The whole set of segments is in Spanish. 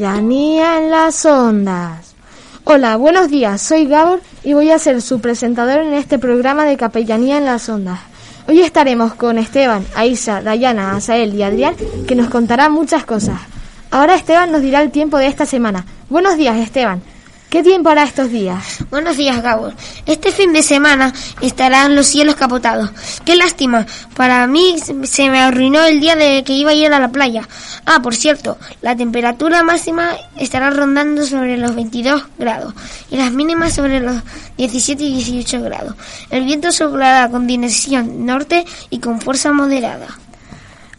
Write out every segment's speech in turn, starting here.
Capellanía en las ondas. Hola, buenos días, soy Gabor y voy a ser su presentador en este programa de Capellanía en las ondas. Hoy estaremos con Esteban, Aisa, Dayana, Asael y Adrián que nos contará muchas cosas. Ahora Esteban nos dirá el tiempo de esta semana. Buenos días, Esteban. ¿Qué tiempo hará estos días? Buenos días, Gabor. Este fin de semana estarán los cielos capotados. Qué lástima. Para mí se me arruinó el día de que iba a ir a la playa. Ah, por cierto, la temperatura máxima estará rondando sobre los 22 grados y las mínimas sobre los 17 y 18 grados. El viento soplará con dirección norte y con fuerza moderada.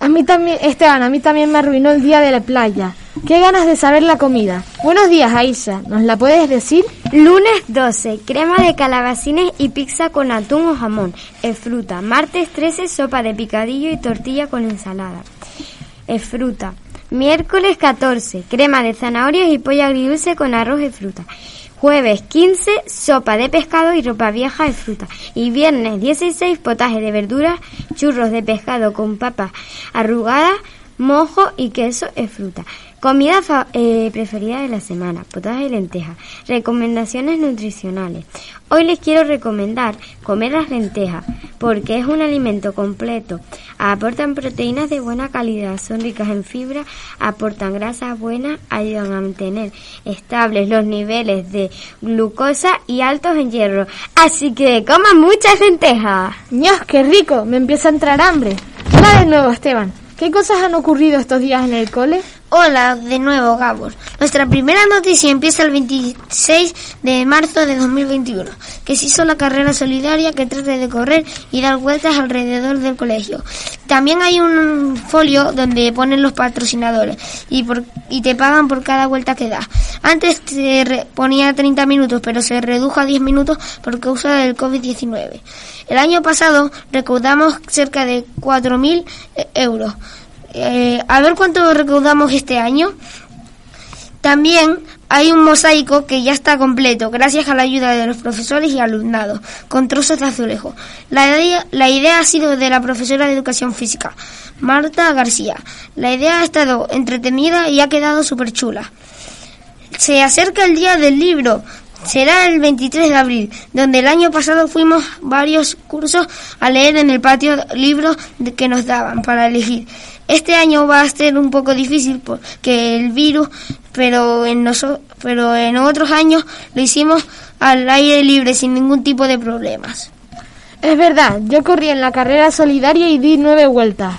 A mí también, Esteban, a mí también me arruinó el día de la playa. Qué ganas de saber la comida. Buenos días, Aisa. ¿Nos la puedes decir? Lunes 12, crema de calabacines y pizza con atún o jamón. Es fruta. Martes 13, sopa de picadillo y tortilla con ensalada. Es fruta. Miércoles 14, crema de zanahorias y pollo agridulce con arroz y fruta. Jueves 15, sopa de pescado y ropa vieja de fruta. Y viernes 16, potaje de verduras, churros de pescado con papas arrugadas, mojo y queso es fruta. Comida eh, preferida de la semana, potaje de lentejas. Recomendaciones nutricionales. Hoy les quiero recomendar comer las lentejas porque es un alimento completo. Aportan proteínas de buena calidad, son ricas en fibra, aportan grasas buenas, ayudan a mantener estables los niveles de glucosa y altos en hierro. Así que coman muchas lentejas. ¡Dios, qué rico! Me empieza a entrar hambre. Hola de nuevo, Esteban. ¿Qué cosas han ocurrido estos días en el cole? Hola de nuevo, Gabor. Nuestra primera noticia empieza el 26 de marzo de 2021, que se hizo la carrera solidaria que trata de correr y dar vueltas alrededor del colegio. También hay un folio donde ponen los patrocinadores y, y te pagan por cada vuelta que das. Antes se ponía 30 minutos, pero se redujo a 10 minutos por causa del COVID-19. El año pasado recaudamos cerca de 4.000 euros. Eh, a ver cuánto recaudamos este año. También hay un mosaico que ya está completo, gracias a la ayuda de los profesores y alumnados, con trozos de azulejo. La idea, la idea ha sido de la profesora de educación física, Marta García. La idea ha estado entretenida y ha quedado súper chula. Se acerca el día del libro, será el 23 de abril, donde el año pasado fuimos varios cursos a leer en el patio libros que nos daban para elegir. Este año va a ser un poco difícil porque el virus, pero en, pero en otros años lo hicimos al aire libre sin ningún tipo de problemas. Es verdad, yo corrí en la carrera solidaria y di nueve vueltas.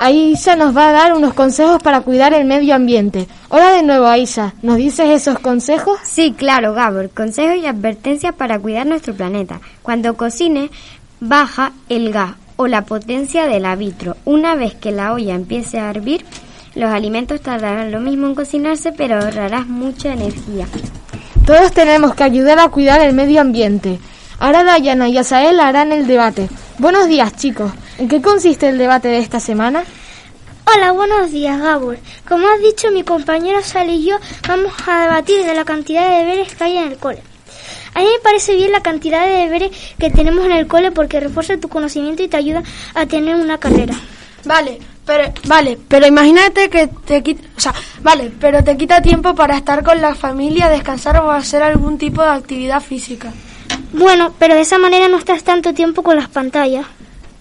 Aisa nos va a dar unos consejos para cuidar el medio ambiente. Hola de nuevo, Aisa. ¿Nos dices esos consejos? Sí, claro, Gabor. Consejos y advertencias para cuidar nuestro planeta. Cuando cocine, baja el gas o la potencia del arbitro. Una vez que la olla empiece a hervir, los alimentos tardarán lo mismo en cocinarse, pero ahorrarás mucha energía. Todos tenemos que ayudar a cuidar el medio ambiente. Ahora Dayana y Asael harán el debate. Buenos días, chicos. ¿En qué consiste el debate de esta semana? Hola, buenos días, Gabor. Como has dicho, mi compañero Sal y yo vamos a debatir de la cantidad de deberes que hay en el cole. A mí me parece bien la cantidad de deberes que tenemos en el cole porque refuerza tu conocimiento y te ayuda a tener una carrera. Vale, pero vale, pero imagínate que te quita, o sea, vale, pero te quita tiempo para estar con la familia, descansar o hacer algún tipo de actividad física. Bueno, pero de esa manera no estás tanto tiempo con las pantallas.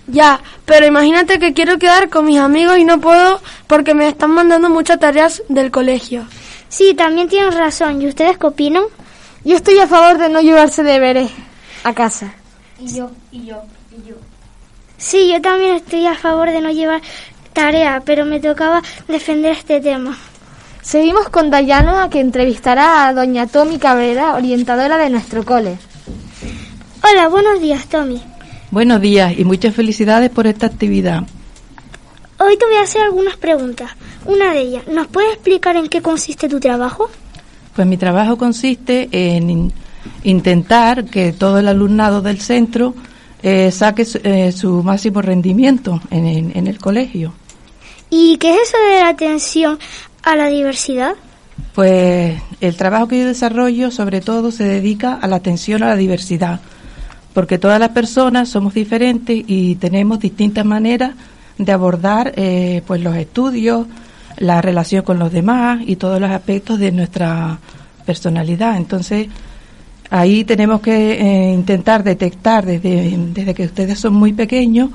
Ya, pero imagínate que quiero quedar con mis amigos y no puedo porque me están mandando muchas tareas del colegio. Sí, también tienes razón. ¿Y ustedes qué opinan? Yo estoy a favor de no llevarse deberes a casa. Y yo, y yo, y yo. Sí, yo también estoy a favor de no llevar tarea, pero me tocaba defender este tema. Seguimos con Dayano, que entrevistará a doña Tommy Cabrera, orientadora de nuestro cole. Hola, buenos días, Tommy. Buenos días y muchas felicidades por esta actividad. Hoy te voy a hacer algunas preguntas. Una de ellas, ¿nos puedes explicar en qué consiste tu trabajo? Pues mi trabajo consiste en intentar que todo el alumnado del centro eh, saque eh, su, máximo rendimiento en, el colegio. ¿Y qué es eso de la atención a la diversidad? Pues el trabajo que yo desarrollo sobre todo se dedica a la atención a la diversidad, porque todas las personas somos diferentes y tenemos distintas maneras de abordar eh, pues los estudios, la relación con los demás y todos los aspectos de nuestra personalidad. Entonces, ahí tenemos que eh, intentar detectar desde, desde que ustedes son muy pequeños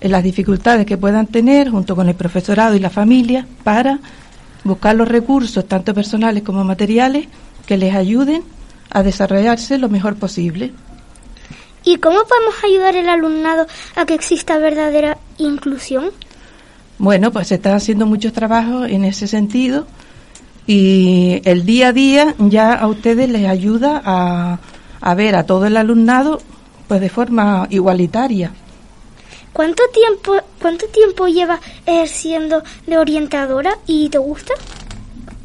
eh, las dificultades que puedan tener junto con el profesorado y la familia para buscar los recursos, tanto personales como materiales, que les ayuden a desarrollarse lo mejor posible. ¿Y cómo podemos ayudar al alumnado a que exista verdadera inclusión? Bueno, pues se están haciendo muchos trabajos en ese sentido y el día a día ya a ustedes les ayuda a, a ver a todo el alumnado pues de forma igualitaria. ¿Cuánto tiempo, cuánto tiempo lleva ejerciendo de orientadora y te gusta?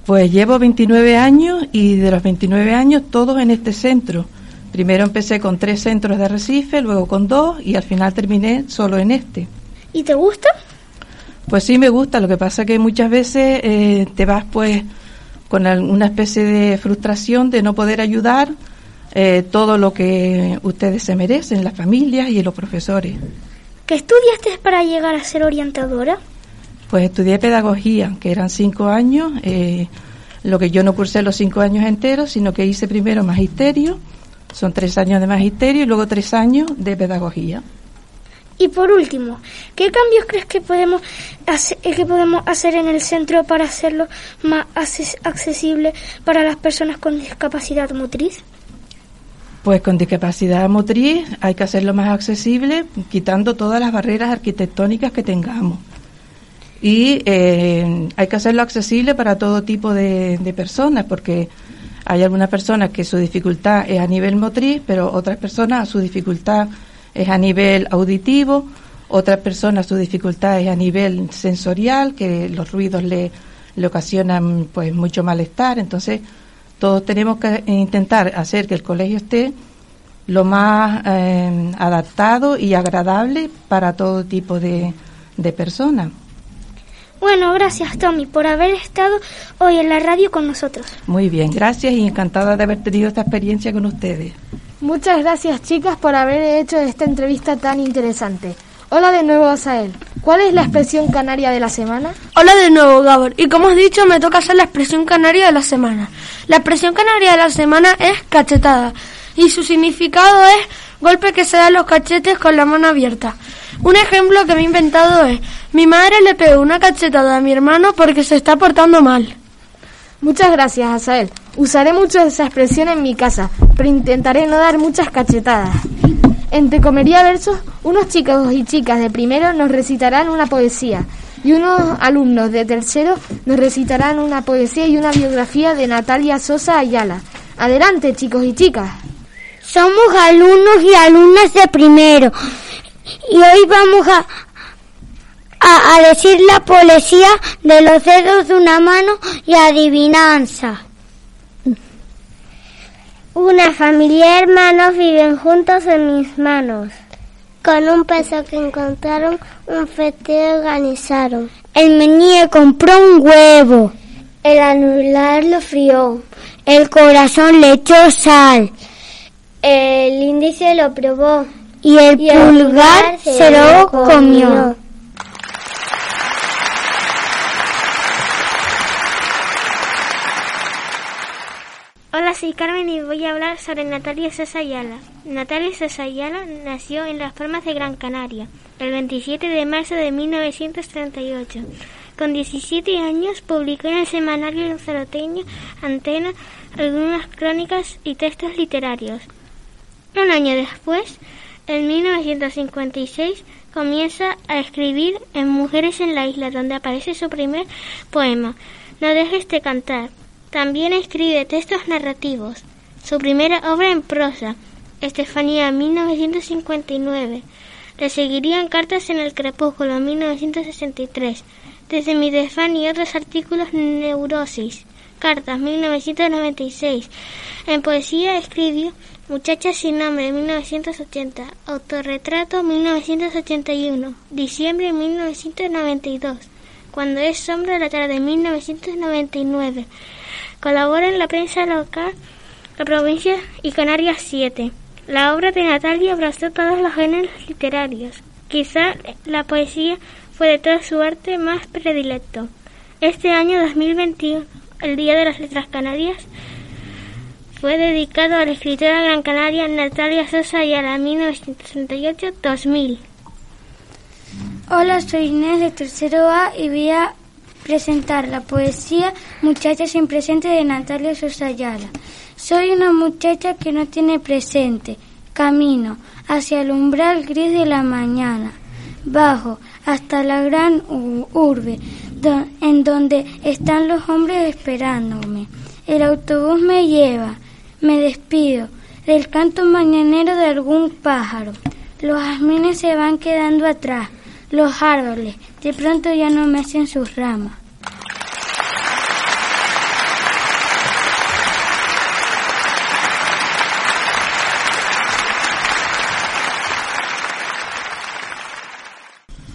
Pues llevo 29 años y de los 29 años todos en este centro. Primero empecé con tres centros de Recife, luego con dos y al final terminé solo en este. ¿Y te gusta? Pues sí me gusta, lo que pasa que muchas veces eh, te vas pues con una especie de frustración de no poder ayudar eh, todo lo que ustedes se merecen, las familias y los profesores. ¿Qué estudiaste para llegar a ser orientadora? Pues estudié pedagogía, que eran cinco años, eh, lo que yo no cursé los cinco años enteros, sino que hice primero magisterio, son tres años de magisterio y luego tres años de pedagogía. Y por último, ¿qué cambios crees que podemos hacer, eh, que podemos hacer en el centro para hacerlo más accesible para las personas con discapacidad motriz? Pues con discapacidad motriz hay que hacerlo más accesible quitando todas las barreras arquitectónicas que tengamos. Y eh, hay que hacerlo accesible para todo tipo de, de personas, porque hay algunas personas que su dificultad es a nivel motriz, pero otras personas su dificultad es a nivel auditivo, otras personas su dificultad es a nivel sensorial, que los ruidos le, le ocasionan pues mucho malestar. Entonces, todos tenemos que intentar hacer que el colegio esté lo más eh, adaptado y agradable para todo tipo de, de personas. Bueno, gracias Tommy por haber estado hoy en la radio con nosotros. Muy bien, gracias y encantada de haber tenido esta experiencia con ustedes. Muchas gracias chicas por haber hecho esta entrevista tan interesante. Hola de nuevo, Asael. ¿Cuál es la expresión canaria de la semana? Hola de nuevo, Gabor. Y como has dicho, me toca hacer la expresión canaria de la semana. La expresión canaria de la semana es cachetada. Y su significado es golpe que se da los cachetes con la mano abierta. Un ejemplo que me he inventado es, mi madre le pegó una cachetada a mi hermano porque se está portando mal. Muchas gracias, Asael. Usaré mucho esa expresión en mi casa, pero intentaré no dar muchas cachetadas. En Tecomería Versos, unos chicos y chicas de primero nos recitarán una poesía y unos alumnos de tercero nos recitarán una poesía y una biografía de Natalia Sosa Ayala. Adelante, chicos y chicas. Somos alumnos y alumnas de primero y hoy vamos a, a, decir la poesía de los dedos de una mano y adivinanza. Una familia de hermanos viven juntos en mis manos. Con un peso que encontraron, un festeo organizaron. El meñique compró un huevo. El anular lo frió. El corazón le echó sal. El índice lo probó. Y el, pulgar, se lo comió. Soy Carmen y voy a hablar sobre Natalia Sosa Ayala. Natalia Sosa Ayala nació en Las Palmas de Gran Canaria el 27 de marzo de 1938. Con 17 años publicó en el semanario lanzaroteño Antena algunas crónicas y textos literarios. Un año después, en 1956, comienza a escribir en Mujeres en la Isla, donde aparece su primer poema, No dejes de cantar también escribe textos narrativos. Su primera obra en prosa, Estefanía, 1959. Le seguirían Cartas en el Crepúsculo, 1963. Desde mi desván y otros artículos, Neurosis. Cartas, 1996. En poesía escribió Muchacha sin nombre, 1980. Autorretrato, 1981. Diciembre, 1992. Cuando es sombra la tarde, 1999. Colabora en la prensa local, la provincia y Canarias 7. La obra de Natalia abrazó todos los géneros literarios. Quizá la poesía fue de todo su arte más predilecto. Este año 2021, el Día de las Letras Canarias, fue dedicado a la escritora gran canaria Natalia Sosa y a la 1938-2000. Hola, soy Inés de tercero A y voy a presentar la poesía Muchacha sin presente de Natalia Sosa Ayala. Soy una muchacha que no tiene presente. Camino hacia el umbral gris de la mañana. Bajo hasta la gran urbe en donde están los hombres esperándome. El autobús me lleva, me despido del canto mañanero de algún pájaro. Los jazmines se van quedando atrás, los árboles de pronto ya no me hacen sus ramas.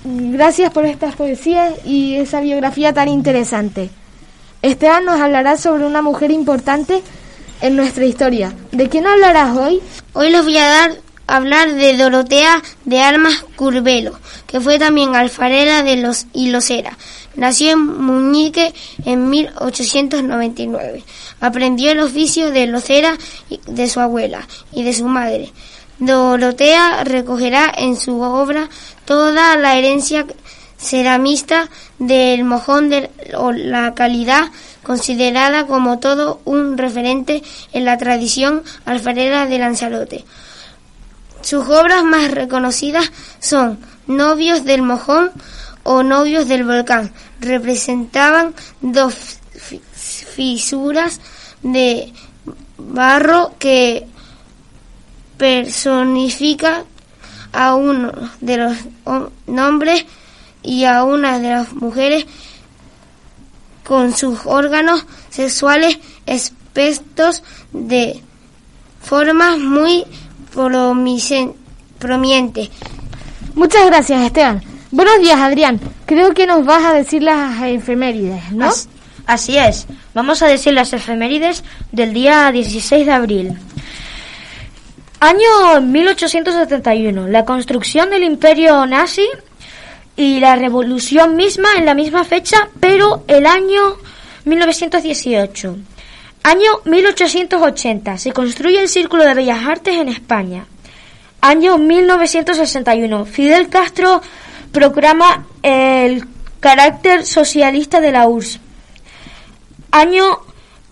Gracias por estas poesías y esa biografía tan interesante. Esteban nos hablará sobre una mujer importante en nuestra historia. ¿De quién hablarás hoy? Hoy les voy a dar hablar de Dorotea de Armas Curbelo, que fue también alfarera de los Hilosera. Nació en Muñique en 1899. Aprendió el oficio de locera de su abuela y de su madre. Dorotea recogerá en su obra toda la herencia ceramista del mojón de la calidad considerada como todo un referente en la tradición alfarera de Lanzarote. Sus obras más reconocidas son Novios del Mojón o Novios del Volcán. Representaban dos fisuras de barro que personifica a uno de los nombres y a una de las mujeres con sus órganos sexuales expuestos de formas muy prominentes. Muchas gracias, Esteban. Buenos días, Adrián. Creo que nos vas a decir las efemérides, ¿no? así es. Vamos a decir las efemérides del día 16 de abril. Año 1871, la construcción del imperio nazi y la revolución misma en la misma fecha, pero el año 1918. Año 1880, se construye el Círculo de Bellas Artes en España. Año 1961, Fidel Castro proclama el carácter socialista de la URSS. Año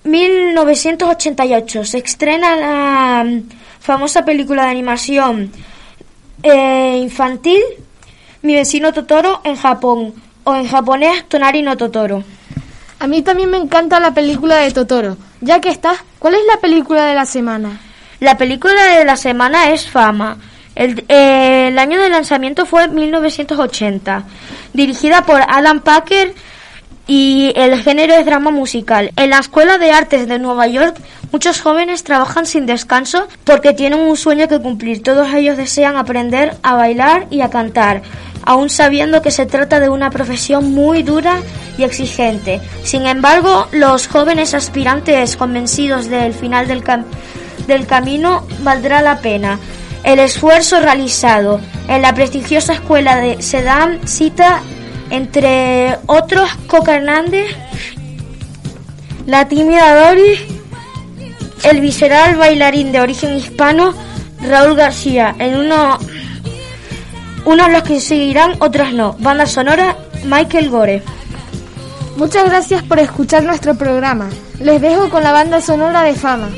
1988, se estrena la famosa película de animación eh, infantil Mi vecino Totoro en Japón o en japonés Tonari no Totoro. A mí también me encanta la película de Totoro. Ya que estás, ¿cuál es la película de la semana? La película de la semana es Fama. El, eh, año de lanzamiento fue 1980, dirigida por Alan Packer y el género es drama musical. En la Escuela de Artes de Nueva York, muchos jóvenes trabajan sin descanso porque tienen un sueño que cumplir. Todos ellos desean aprender a bailar y a cantar, aún sabiendo que se trata de una profesión muy dura y exigente. Sin embargo, los jóvenes aspirantes convencidos del final del, del camino valdrá la pena. El esfuerzo realizado en la prestigiosa escuela de Sedam cita entre otros, Coca Hernández, la tímida Doris, el visceral bailarín de origen hispano, Raúl García, en uno, unos los que seguirán, otros no. Banda sonora, Michael Gore. Muchas gracias por escuchar nuestro programa. Les dejo con la banda sonora de fama.